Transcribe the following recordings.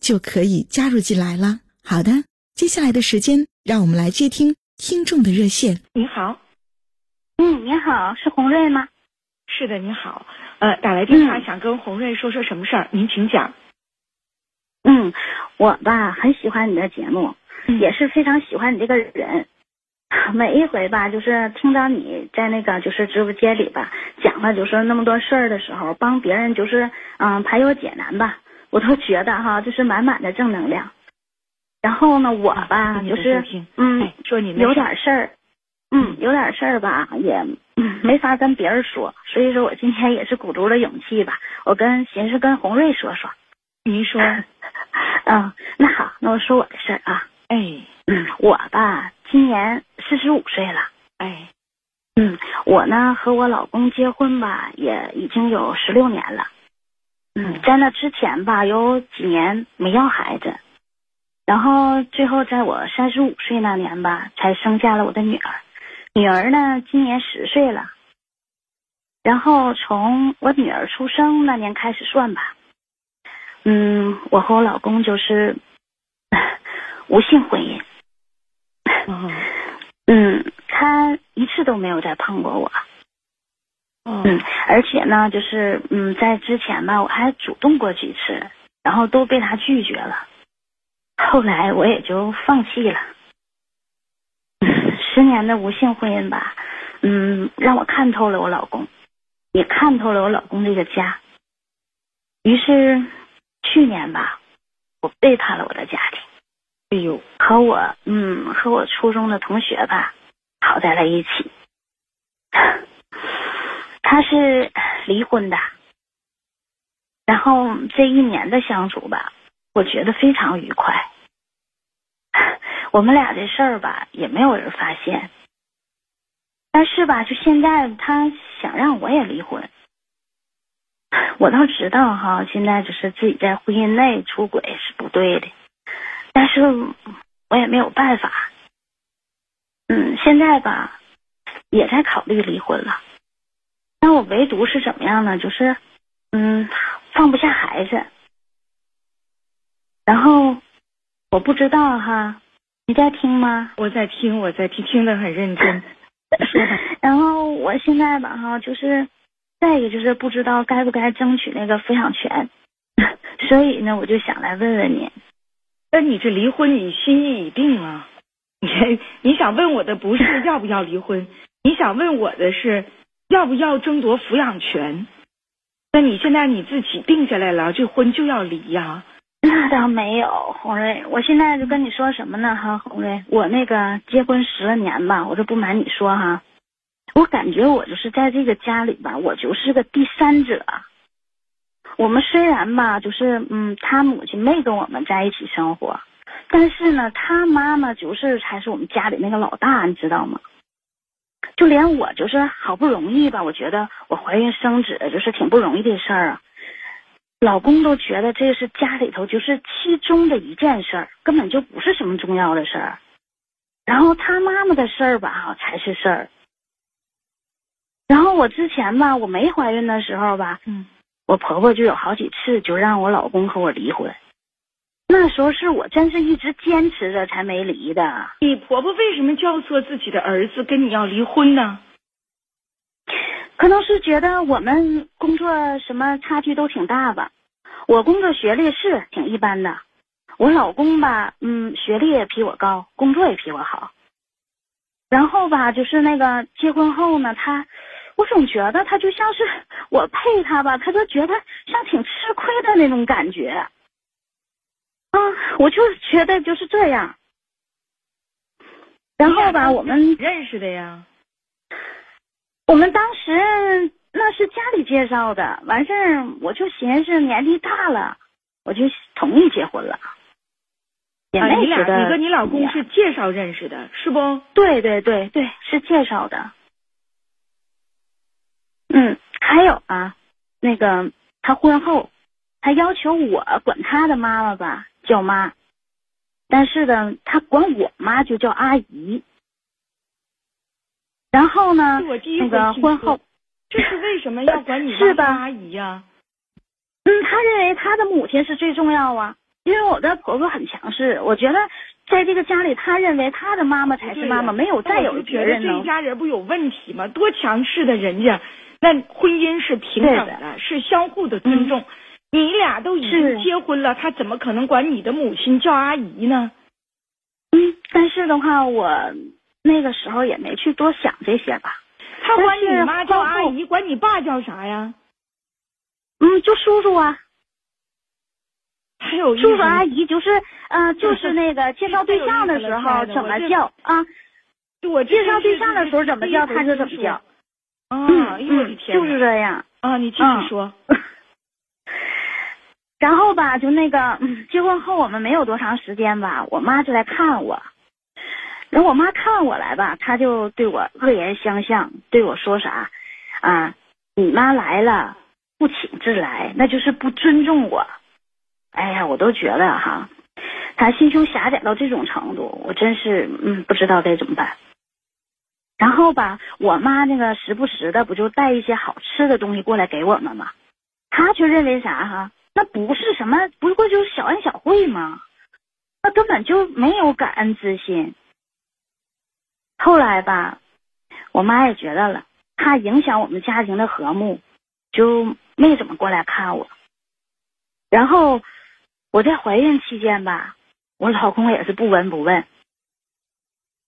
就可以加入进来了。好的，接下来的时间，让我们来接听听众的热线。你好，嗯，你好，是洪瑞吗？是的，你好，呃，打来电话想跟洪瑞说说什么事儿，您请讲。嗯，我吧很喜欢你的节目，也是非常喜欢你这个人。每一回吧，就是听到你在那个就是直播间里吧讲了就是那么多事儿的时候，帮别人就是嗯排忧解难吧，我都觉得哈就是满满的正能量。然后呢，我吧就是嗯说你有点事儿，嗯有点事儿吧也没法跟别人说，所以说我今天也是鼓足了勇气吧，我跟寻思跟红瑞说说。您说，嗯，那好，那我说我的事儿啊。哎，嗯，我吧今年四十五岁了。哎，嗯，我呢和我老公结婚吧也已经有十六年了。嗯，在那之前吧有几年没要孩子，然后最后在我三十五岁那年吧才生下了我的女儿。女儿呢今年十岁了。然后从我女儿出生那年开始算吧，嗯，我和我老公就是。无性婚姻，嗯，他一次都没有再碰过我，嗯，而且呢，就是嗯，在之前吧，我还主动过几次，然后都被他拒绝了，后来我也就放弃了。十年的无性婚姻吧，嗯，让我看透了我老公，也看透了我老公这个家，于是去年吧，我背叛了我的家庭。哎呦，和我嗯和我初中的同学吧，好在了一起。他是离婚的，然后这一年的相处吧，我觉得非常愉快。我们俩这事儿吧，也没有人发现。但是吧，就现在他想让我也离婚，我倒知道哈，现在就是自己在婚姻内出轨是不对的。但是我也没有办法，嗯，现在吧也在考虑离婚了，但我唯独是怎么样呢？就是嗯放不下孩子，然后我不知道哈，你在听吗？我在听，我在听，听得很认真。然后我现在吧哈，就是再一个就是不知道该不该争取那个抚养权，所以呢，我就想来问问你。那你这离婚，你心意已定啊？你 你想问我的不是要不要离婚，你想问我的是要不要争夺抚养权？那你现在你自己定下来了，这婚就要离呀？那倒没有，红瑞，我现在就跟你说什么呢？哈，红瑞，我那个结婚十来年吧，我这不瞒你说哈，我感觉我就是在这个家里边，我就是个第三者。我们虽然吧，就是嗯，他母亲没跟我们在一起生活，但是呢，他妈妈就是才是我们家里那个老大，你知道吗？就连我就是好不容易吧，我觉得我怀孕生子就是挺不容易的事儿啊，老公都觉得这是家里头就是其中的一件事儿，根本就不是什么重要的事儿，然后他妈妈的事儿吧哈才是事儿。然后我之前吧，我没怀孕的时候吧，嗯。我婆婆就有好几次就让我老公和我离婚，那时候是我真是一直坚持着才没离的。你婆婆为什么教唆自己的儿子跟你要离婚呢？可能是觉得我们工作什么差距都挺大吧。我工作学历是挺一般的，我老公吧，嗯，学历也比我高，工作也比我好。然后吧，就是那个结婚后呢，他，我总觉得他就像是我配他吧，他就觉得像挺吃亏的那种感觉。啊，我就觉得就是这样。然后吧，我们认识的呀。我们当时那是家里介绍的，完事儿我就寻思年纪大了，我就同意结婚了。也没觉得。你跟你老公是介绍认识的，是不？对对对对，是介绍的。嗯，还有啊，那个他婚后，他要求我管他的妈妈吧叫妈，但是呢，他管我妈就叫阿姨。然后呢，那个婚后，这是为什么 要管你妈阿姨呀？嗯，他认为他的母亲是最重要啊。因为我的婆婆很强势，我觉得在这个家里，他认为他的妈妈才是妈妈，没有再有别人了这一家人不有问题吗？多强势的人家，那婚姻是平等的，是相互的尊重。你俩都已经结婚了，他怎么可能管你的母亲叫阿姨呢？嗯，但是的话，我那个时候也没去多想这些吧。他管你妈叫阿姨，管你爸叫啥呀？嗯，就叔叔啊。还有叔叔阿姨就是，嗯，就是那个介绍对象的时候怎么叫啊？我介绍对象的时候怎么叫他就怎么叫。啊，哎呦我的天！就是这样啊，你继续说。然后吧，就那个结婚后我们没有多长时间吧，我妈就来看我。然后我妈看我来吧，她就对我恶言相向，对我说啥啊？你妈来了不请自来，那就是不尊重我。哎呀，我都觉得哈，他心胸狭窄到这种程度，我真是嗯不知道该怎么办。然后吧，我妈那个时不时的不就带一些好吃的东西过来给我们吗？他却认为啥哈？那不是什么，不过就是小恩小惠吗？那根本就没有感恩之心。后来吧，我妈也觉得了，怕影响我们家庭的和睦，就没怎么过来看我。然后。我在怀孕期间吧，我老公也是不闻不问。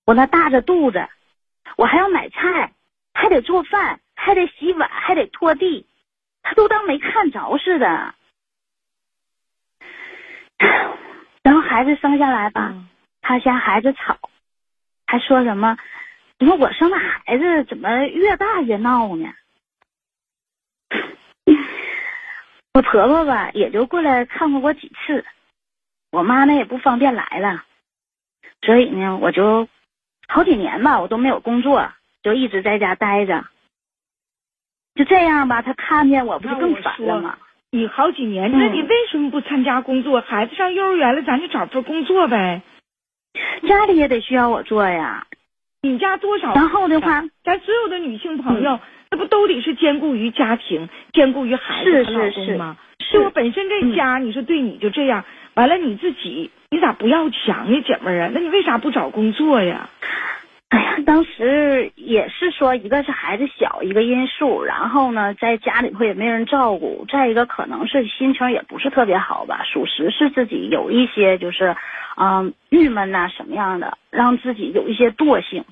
我那大着肚子，我还要买菜，还得做饭，还得洗碗，还得拖地，他都当没看着似的。然后孩子生下来吧，他嫌孩子吵，还说什么：“你说我生的孩子怎么越大越闹呢？” 我婆婆吧，也就过来看过我几次。我妈呢也不方便来了，所以呢，我就好几年吧，我都没有工作，就一直在家待着。就这样吧，他看见我不就更烦了吗？你好几年，那你为什么不参加工作？孩子上幼儿园了，咱就找份工作呗。家里也得需要我做呀。你家多少？然后的话，咱所有的女性朋友。那不都得是兼顾于家庭、兼顾于孩子和老公吗？是我本身这家，你说对你就这样，完了你自己，你咋不要强呢，姐妹儿啊？那你为啥不找工作呀？哎呀，当时也是说，一个是孩子小一个因素，然后呢，在家里头也没人照顾，再一个可能是心情也不是特别好吧，属实是自己有一些就是，嗯，郁闷呐什么样的，让自己有一些惰性。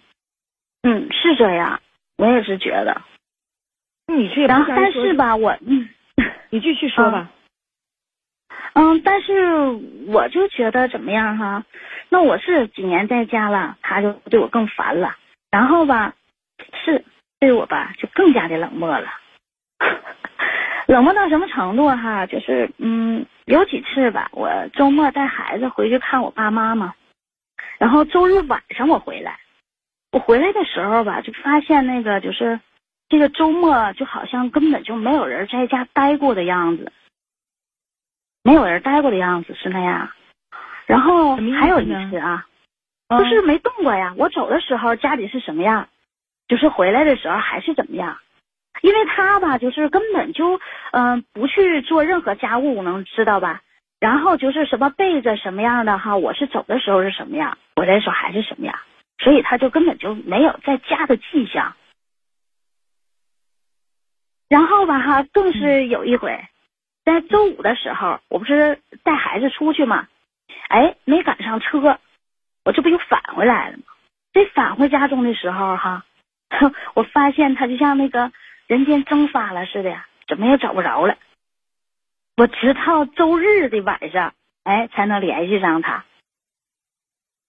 嗯，是这样，我也是觉得。你去，然后但是吧，我嗯，你继续说吧。嗯，但是我就觉得怎么样哈？那我是几年在家了，他就对我更烦了。然后吧，是对我吧，就更加的冷漠了。冷漠到什么程度哈？就是嗯，有几次吧，我周末带孩子回去看我爸妈嘛，然后周日晚上我回来，我回来的时候吧，就发现那个就是。这个周末就好像根本就没有人在家待过的样子，没有人待过的样子是那样。然后还有一次啊，就是没动过呀。我走的时候家里是什么样，就是回来的时候还是怎么样。因为他吧，就是根本就嗯不去做任何家务，能知道吧？然后就是什么被子什么样的哈，我是走的时候是什么样，回来的时候还是什么样，所以他就根本就没有在家的迹象。然后吧哈，更是有一回，在周五的时候，我不是带孩子出去嘛，哎，没赶上车，我这不又返回来了吗？这返回家中的时候哈，我发现他就像那个人间蒸发了似的，怎么也找不着了。我直到周日的晚上，哎，才能联系上他。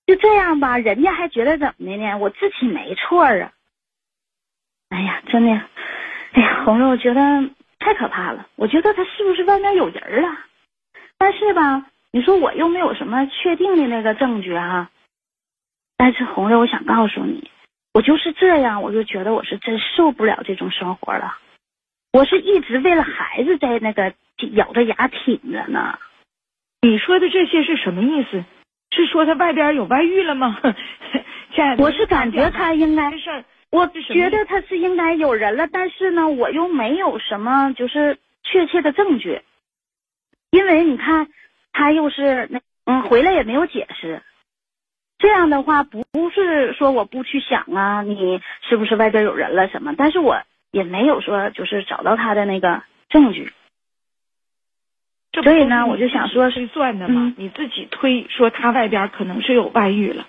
就这样吧，人家还觉得怎么的呢？我自己没错啊。哎呀，真的，哎呀，红肉，我觉得太可怕了。我觉得他是不是外面有人了？但是吧，你说我又没有什么确定的那个证据哈。但是红瑞，我想告诉你，我就是这样，我就觉得我是真受不了这种生活了。我是一直为了孩子在那个咬着牙挺着呢。你说的这些是什么意思？是说他外边有外遇了吗？亲爱的，我是感觉他应该事儿。我觉得他是应该有人了，但是呢，我又没有什么就是确切的证据，因为你看他又是那嗯回来也没有解释，这样的话不是说我不去想啊，你是不是外边有人了什么？但是我也没有说就是找到他的那个证据，所以呢，我就想说是算的嘛，你自己推说他外边可能是有外遇了，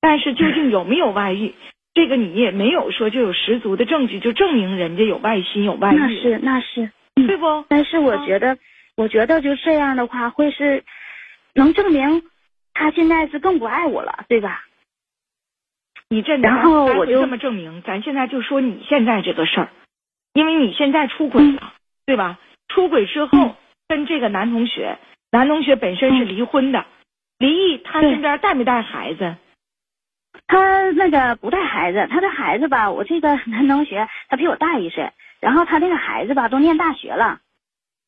但是究竟有没有外遇？这个你也没有说就有十足的证据，就证明人家有外心有外遇。那是那是，对不？但是我觉得，我觉得就这样的话，会是能证明他现在是更不爱我了，对吧？你这然后我就这么证明，咱现在就说你现在这个事儿，因为你现在出轨了，对吧？出轨之后跟这个男同学，男同学本身是离婚的，离异，他身边带没带孩子？他那个不带孩子，他的孩子吧，我这个 男同学他比我大一岁，然后他那个孩子吧都念大学了，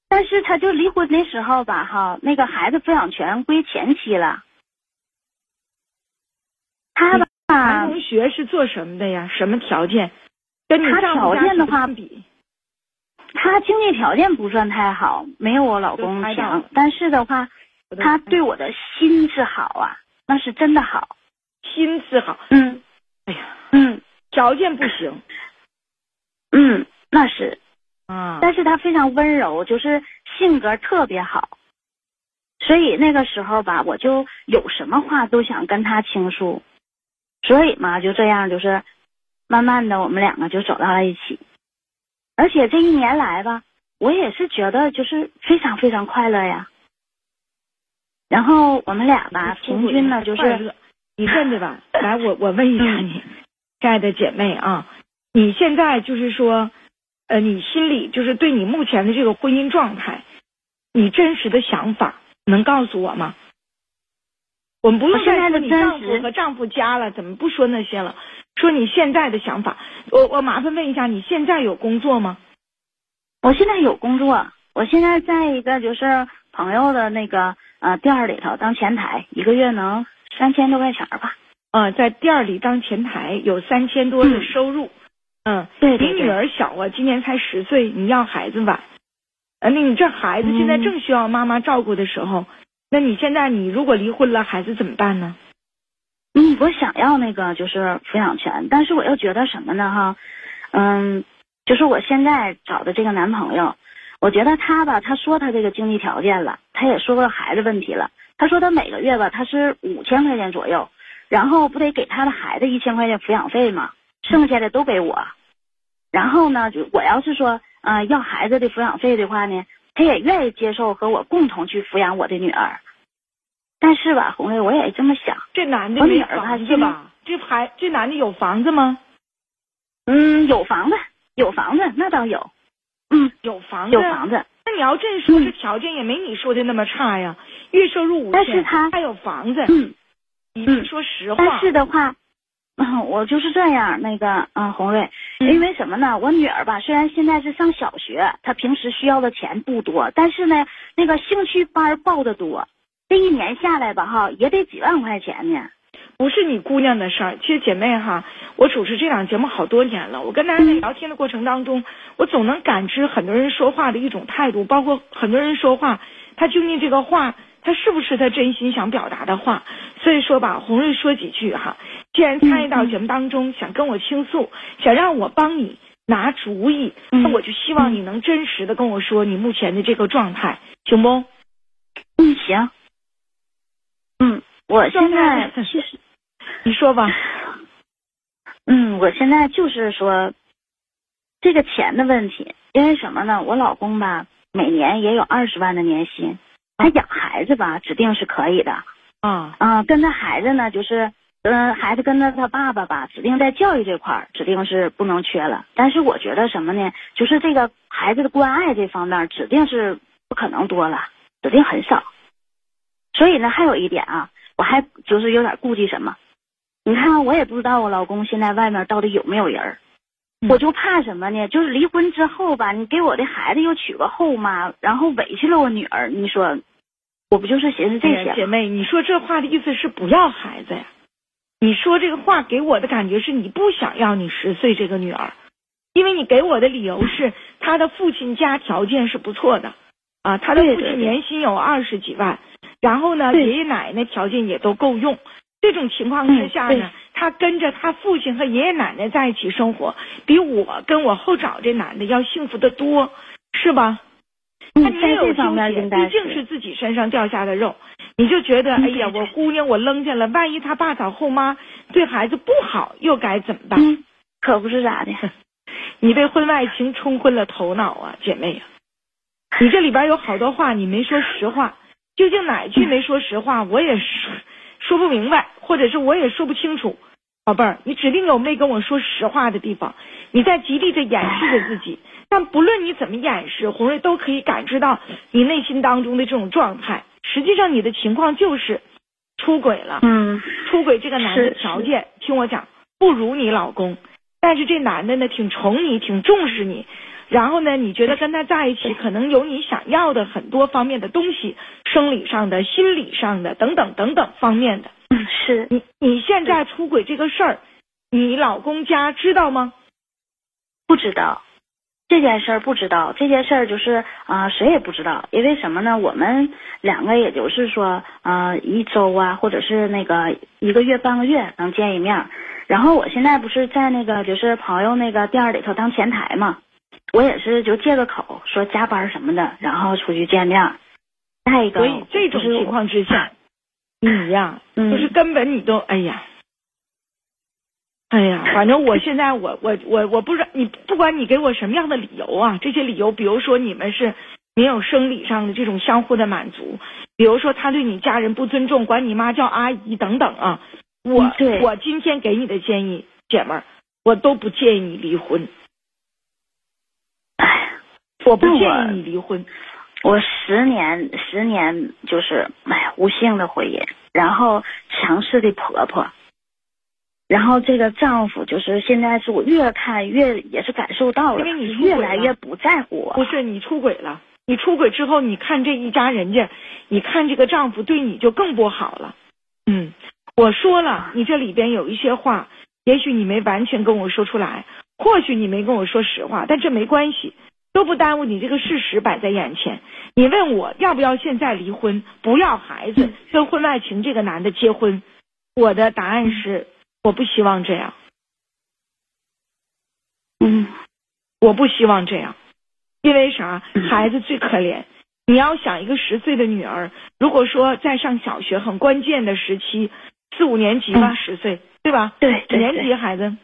但是他就离婚的时候吧，哈，那个孩子抚养权归前妻了。他吧，男同学是做什么的呀？什么条件？跟他条件的话比，他经济条件不算太好，没有我老公强，但是的话，他对我的心是好啊，那是真的好。心思好，嗯，哎呀，嗯，条件不行，嗯，那是，啊，但是他非常温柔，就是性格特别好，所以那个时候吧，我就有什么话都想跟他倾诉，所以嘛，就这样，就是慢慢的，我们两个就走到了一起，而且这一年来吧，我也是觉得就是非常非常快乐呀，然后我们俩吧，平均呢就是。你问的吧，来，我我问一下你，亲爱的姐妹啊，你现在就是说，呃，你心里就是对你目前的这个婚姻状态，你真实的想法能告诉我吗？我们不用再说你丈夫和丈夫家了，怎么不说那些了？说你现在的想法，我我麻烦问一下，你现在有工作吗？我现在有工作，我现在在一个就是朋友的那个呃店里头当前台，一个月能。三千多块钱吧，啊，在店里当前台有三千多的收入，嗯，对，比女儿小啊，今年才十岁，你要孩子晚，呃，那你这孩子现在正需要妈妈照顾的时候，那你现在你如果离婚了，孩子怎么办呢？嗯，我想要那个就是抚养权，但是我又觉得什么呢？哈，嗯，就是我现在找的这个男朋友，我觉得他吧，他说他这个经济条件了，他也说过孩子问题了。他说他每个月吧，他是五千块钱左右，然后不得给他的孩子一千块钱抚养费吗？剩下的都给我。然后呢，就我要是说，嗯，要孩子的抚养费的话呢，他也愿意接受和我共同去抚养我的女儿。但是吧，红瑞，我也这么想，这男的没房子吧？这孩这男的有房子吗？嗯，有房子，有房子，那倒有。嗯，有房子，有房子。那你要这说，这条件也没你说的那么差呀。月收入五千，但是他他有房子。嗯，嗯，说实话。但是的话，嗯，我就是这样。那个，嗯，红瑞，因为什么呢？我女儿吧，虽然现在是上小学，她平时需要的钱不多，但是呢，那个兴趣班报的多，这一年下来吧，哈，也得几万块钱呢。不是你姑娘的事儿，其实姐妹哈，我主持这档节目好多年了，我跟大家在聊天的过程当中，我总能感知很多人说话的一种态度，包括很多人说话，他究竟这个话，他是不是他真心想表达的话？所以说吧，红瑞说几句哈，既然参与到节目当中，想跟我倾诉，想让我帮你拿主意，那我就希望你能真实的跟我说你目前的这个状态，行不？嗯，行。嗯，我现在其实，你说吧。嗯，我现在就是说，这个钱的问题，因为什么呢？我老公吧，每年也有二十万的年薪，他养孩子吧，指定是可以的。啊啊，跟他孩子呢，就是嗯，孩子跟着他爸爸吧，指定在教育这块儿，指定是不能缺了。但是我觉得什么呢？就是这个孩子的关爱这方面，指定是不可能多了，指定很少。所以呢，还有一点啊，我还就是有点顾忌什么。你看，我也不知道我老公现在外面到底有没有人儿，我就怕什么呢？就是离婚之后吧，你给我的孩子又娶个后妈，然后委屈了我女儿，你说，我不就是寻思这些？姐妹，你说这话的意思是不要孩子呀？你说这个话给我的感觉是你不想要你十岁这个女儿，因为你给我的理由是 他的父亲家条件是不错的啊，他的父亲年薪有二十几万，然后呢，爷爷奶奶条件也都够用。这种情况之下呢，他跟着他父亲和爷爷奶奶在一起生活，比我跟我后找这男的要幸福的多，是吧？他没有纠结，毕竟是自己身上掉下的肉，你就觉得哎呀，我姑娘我扔下了，万一他爸找后妈对孩子不好，又该怎么办？可不是咋的，你被婚外情冲昏了头脑啊，姐妹呀！你这里边有好多话你没说实话，究竟哪句没说实话？我也是。说不明白，或者是我也说不清楚，宝贝儿，你指定有没跟我说实话的地方，你在极力的掩饰着自己。但不论你怎么掩饰，红瑞都可以感知到你内心当中的这种状态。实际上，你的情况就是出轨了。嗯，出轨这个男的条件，听我讲，不如你老公，但是这男的呢，挺宠你，挺重视你。然后呢？你觉得跟他在一起，可能有你想要的很多方面的东西，生理上的、心理上的等等等等方面的。是你你现在出轨这个事儿，你老公家知道吗？不知道这件事儿，不知道这件事儿就是啊，谁也不知道。因为什么呢？我们两个也就是说啊，一周啊，或者是那个一个月、半个月能见一面。然后我现在不是在那个就是朋友那个店里头当前台嘛。我也是，就借个口说加班什么的，然后出去见面。再一个，所以这种情况之下，你呀，就是根本你都哎呀，哎呀，反正我现在我我我我不知道你不管你给我什么样的理由啊，这些理由，比如说你们是没有生理上的这种相互的满足，比如说他对你家人不尊重，管你妈叫阿姨等等啊。我我今天给你的建议，姐们儿，我都不建议你离婚。我不建议你离婚。我十年十年就是哎呀无性的婚姻，然后强势的婆婆，然后这个丈夫就是现在是我越看越也是感受到了，因为你越来越不在乎我。不是你出轨了，你出轨之后，你看这一家人家，你看这个丈夫对你就更不好了。嗯，我说了，你这里边有一些话，也许你没完全跟我说出来，或许你没跟我说实话，但这没关系。都不耽误你这个事实摆在眼前。你问我要不要现在离婚，不要孩子，跟婚外情这个男的结婚？我的答案是我不希望这样。嗯，我不希望这样，因为啥？孩子最可怜。你要想一个十岁的女儿，如果说在上小学很关键的时期，四五年级吧，十岁对吧？对，几年级孩子？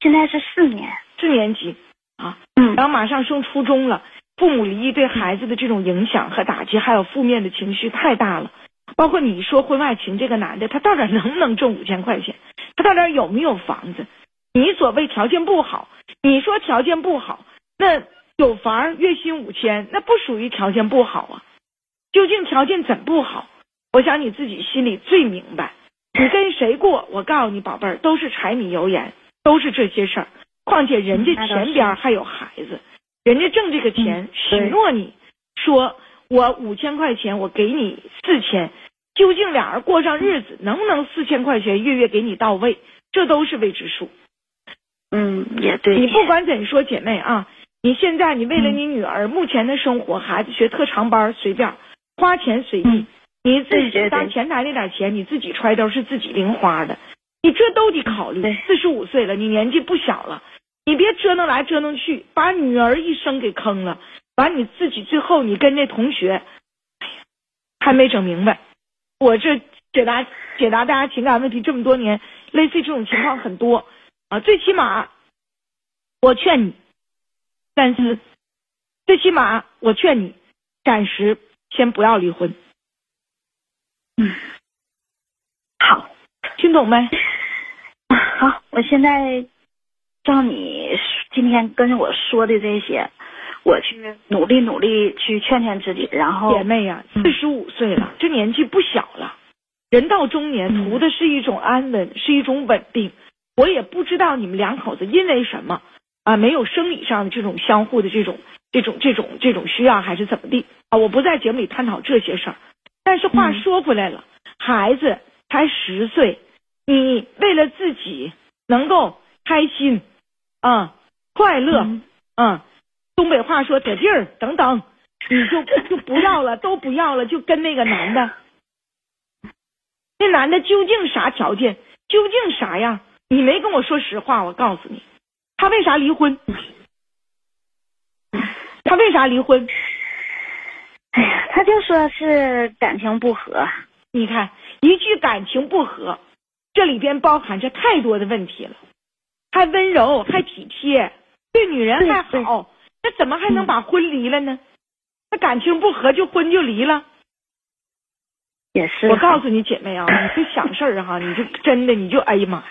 现在是四年，四年级。啊，嗯，然后马上升初中了，父母离异对孩子的这种影响和打击，还有负面的情绪太大了。包括你说婚外情这个男的，他到底能不能挣五千块钱？他到底有没有房子？你所谓条件不好，你说条件不好，那有房月薪五千，那不属于条件不好啊？究竟条件怎不好？我想你自己心里最明白。你跟谁过？我告诉你，宝贝儿，都是柴米油盐，都是这些事儿。况且人家前边还有孩子，人家挣这个钱，许诺你说我五千块钱，我给你四千，究竟俩人过上日子能不能四千块钱月月给你到位，这都是未知数。嗯，也对。你不管怎说，姐妹啊，你现在你为了你女儿目前的生活，孩子学特长班随便花钱随意，你自己当前台那点钱你自己揣兜是自己零花的，你这都得考虑。四十五岁了，你年纪不小了。你别折腾来折腾去，把女儿一生给坑了，把你自己最后你跟那同学，哎呀，还没整明白。我这解答解答大家情感问题这么多年，类似这种情况很多啊。最起码，我劝你三思。最起码，我劝你暂时先不要离婚。嗯，好，听懂没？好，我现在照你今天跟我说的这些，我去努力努力去劝劝自己，然后姐妹呀，四十五岁了，这年纪不小了。人到中年，图的是一种安稳，是一种稳定。我也不知道你们两口子因为什么啊，没有生理上的这种相互的这种。这种这种这种需要还是怎么地啊？我不在节目里探讨这些事儿，但是话说回来了，孩子才十岁，你为了自己能够开心啊、快乐，嗯，东北话说得劲儿等等，你就 就不要了，都不要了，就跟那个男的，那男的究竟啥条件？究竟啥样？你没跟我说实话，我告诉你，他为啥离婚？他为啥离婚？哎呀，他就说是感情不和。你看，一句感情不和，这里边包含着太多的问题了。还温柔，还体贴，对女人还好，那怎么还能把婚离了呢？那感情不和就婚就离了？也是。我告诉你姐妹啊，你就想事儿哈，你就真的你就哎呀妈，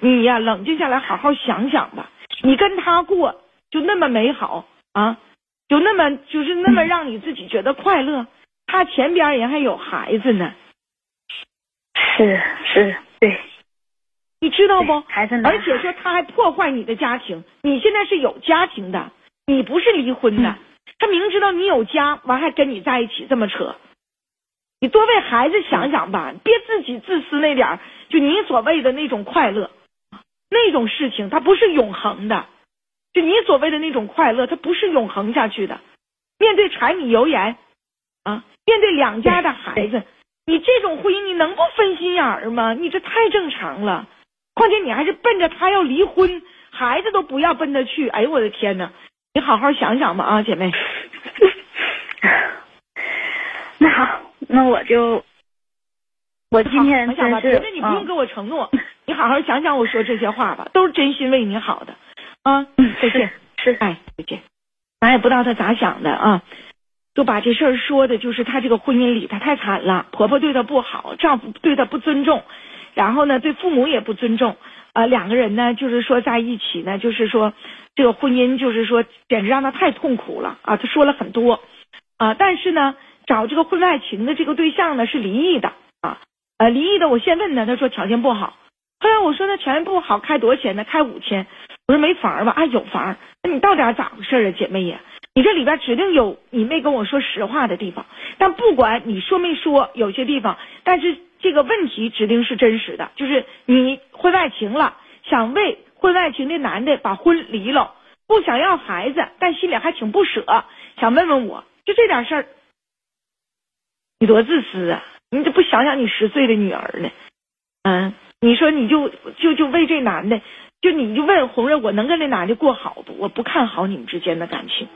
你呀冷静下来好好想想吧。你跟他过就那么美好啊？就那么就是那么让你自己觉得快乐，他前边人还有孩子呢，是是，对，你知道不？孩子，而且说他还破坏你的家庭，你现在是有家庭的，你不是离婚的，他明知道你有家，完还跟你在一起这么扯，你多为孩子想想吧，别自己自私那点就你所谓的那种快乐，那种事情它不是永恒的。就你所谓的那种快乐，它不是永恒下去的。面对柴米油盐，啊，面对两家的孩子，你这种婚姻你能不分心眼儿吗？你这太正常了。况且你还是奔着他要离婚，孩子都不要奔着去。哎呦我的天哪！你好好想想吧啊，姐妹。那好，那我就我今天想吧，别的你不用给我承诺，你好好想想我说这些话吧，都是真心为你好的。啊，再见，是，哎，再见。咱也不知道他咋想的啊，就把这事儿说的，就是他这个婚姻里他太惨了，婆婆对他不好，丈夫对他不尊重，然后呢，对父母也不尊重，啊，两个人呢，就是说在一起呢，就是说这个婚姻就是说简直让他太痛苦了啊，他说了很多啊，但是呢，找这个婚外情的这个对象呢是离异的啊，呃，离异的我先问他，他说条件不好，后来我说那条件不好开多少钱呢？开五千。我说没房吧？啊，有房。那你到底咋回事啊，姐妹呀？你这里边指定有你没跟我说实话的地方。但不管你说没说，有些地方，但是这个问题指定是真实的，就是你婚外情了，想为婚外情的男的把婚离了，不想要孩子，但心里还挺不舍，想问问我，就这点事儿，你多自私啊！你怎么不想想你十岁的女儿呢？嗯，你说你就就就为这男的。就你就问红瑞，我能跟那男的过好不？我不看好你们之间的感情。